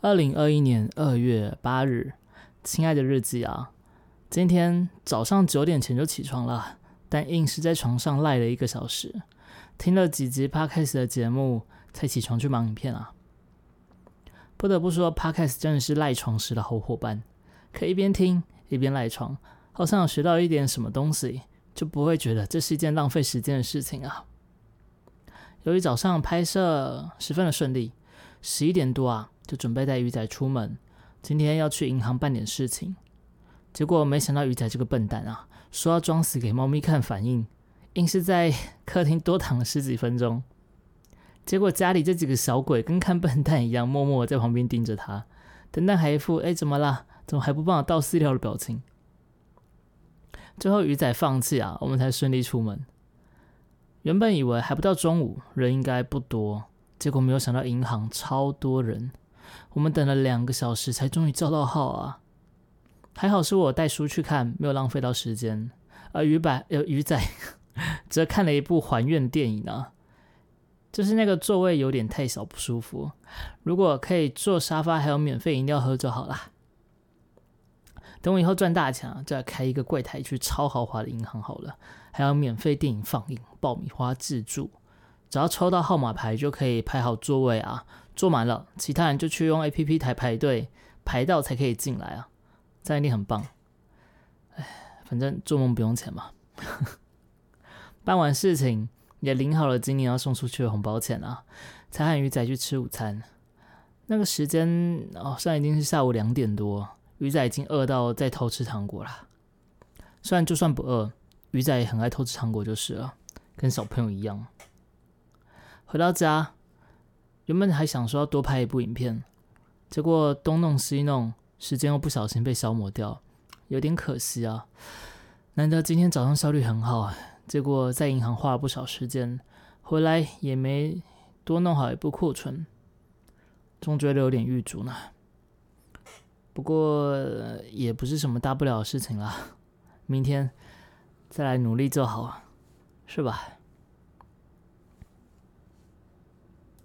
二零二一年二月八日，亲爱的日记啊，今天早上九点前就起床了，但硬是在床上赖了一个小时，听了几集 Podcast 的节目，才起床去忙影片啊。不得不说，Podcast 真的是赖床时的好伙伴，可以一边听一边赖床，好像有学到一点什么东西，就不会觉得这是一件浪费时间的事情啊。由于早上拍摄十分的顺利，十一点多啊，就准备带鱼仔出门，今天要去银行办点事情。结果没想到鱼仔这个笨蛋啊，说要装死给猫咪看反应，硬是在客厅多躺了十几分钟。结果家里这几个小鬼跟看笨蛋一样，默默在旁边盯着他，等蛋还一副“哎，怎么啦？怎么还不帮我倒饲料”的表情。最后鱼仔放弃啊，我们才顺利出门。原本以为还不到中午，人应该不多，结果没有想到银行超多人，我们等了两个小时才终于叫到号啊！还好是我带书去看，没有浪费到时间。而鱼仔呃鱼仔 则看了一部还愿电影呢，就是那个座位有点太小不舒服，如果可以坐沙发还有免费饮料喝就好啦。等我以后赚大钱啊，再开一个柜台去超豪华的银行好了，还有免费电影放映、爆米花自助，只要抽到号码牌就可以排好座位啊，坐满了，其他人就去用 A P P 台排队，排到才可以进来啊，这样一定很棒。哎，反正做梦不用钱嘛。办完事情也领好了今年要送出去的红包钱啊，才喊鱼仔去吃午餐。那个时间哦，现在已经是下午两点多。鱼仔已经饿到在偷吃糖果了。虽然就算不饿，鱼仔也很爱偷吃糖果就是了，跟小朋友一样。回到家，原本还想说要多拍一部影片，结果东弄西弄，时间又不小心被消磨掉，有点可惜啊。难得今天早上效率很好，结果在银行花了不少时间，回来也没多弄好一部库存，总觉得有点预足呢。不过也不是什么大不了的事情啦，明天再来努力就好，是吧？